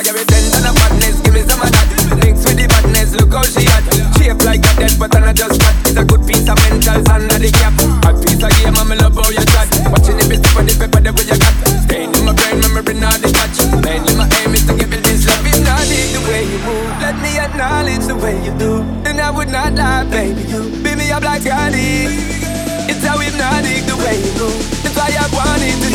You give me ten ton of madness, give me some of that. Mix with the madness, look how she hot. Shape like a dead, but I'm not just fat. It's a good piece of mental under the cap. A piece of game, I'm love how you chat. Watching the bit for the pepper, the way you got. Staying in my brain, memory not detach. Mainly my aim is to give it this love. If not, the way you move, let me acknowledge the way you do. And I would not lie, baby, you beat me up like honey. It's how hypnotic the way you move. That's why I wanted to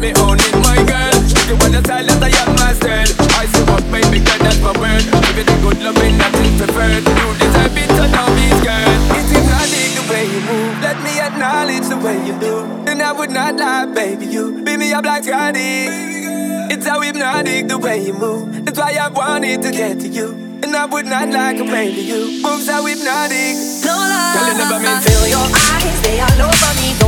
wanted to get to way you. Move let me acknowledge the way you do, and I would not lie, baby, you beat me up like Scotty. It's so hypnotic the way you move. That's why I wanted to get to you. And i would not lie to baby you moves are hypnotic. No lie. Feel your eyes, they all over me.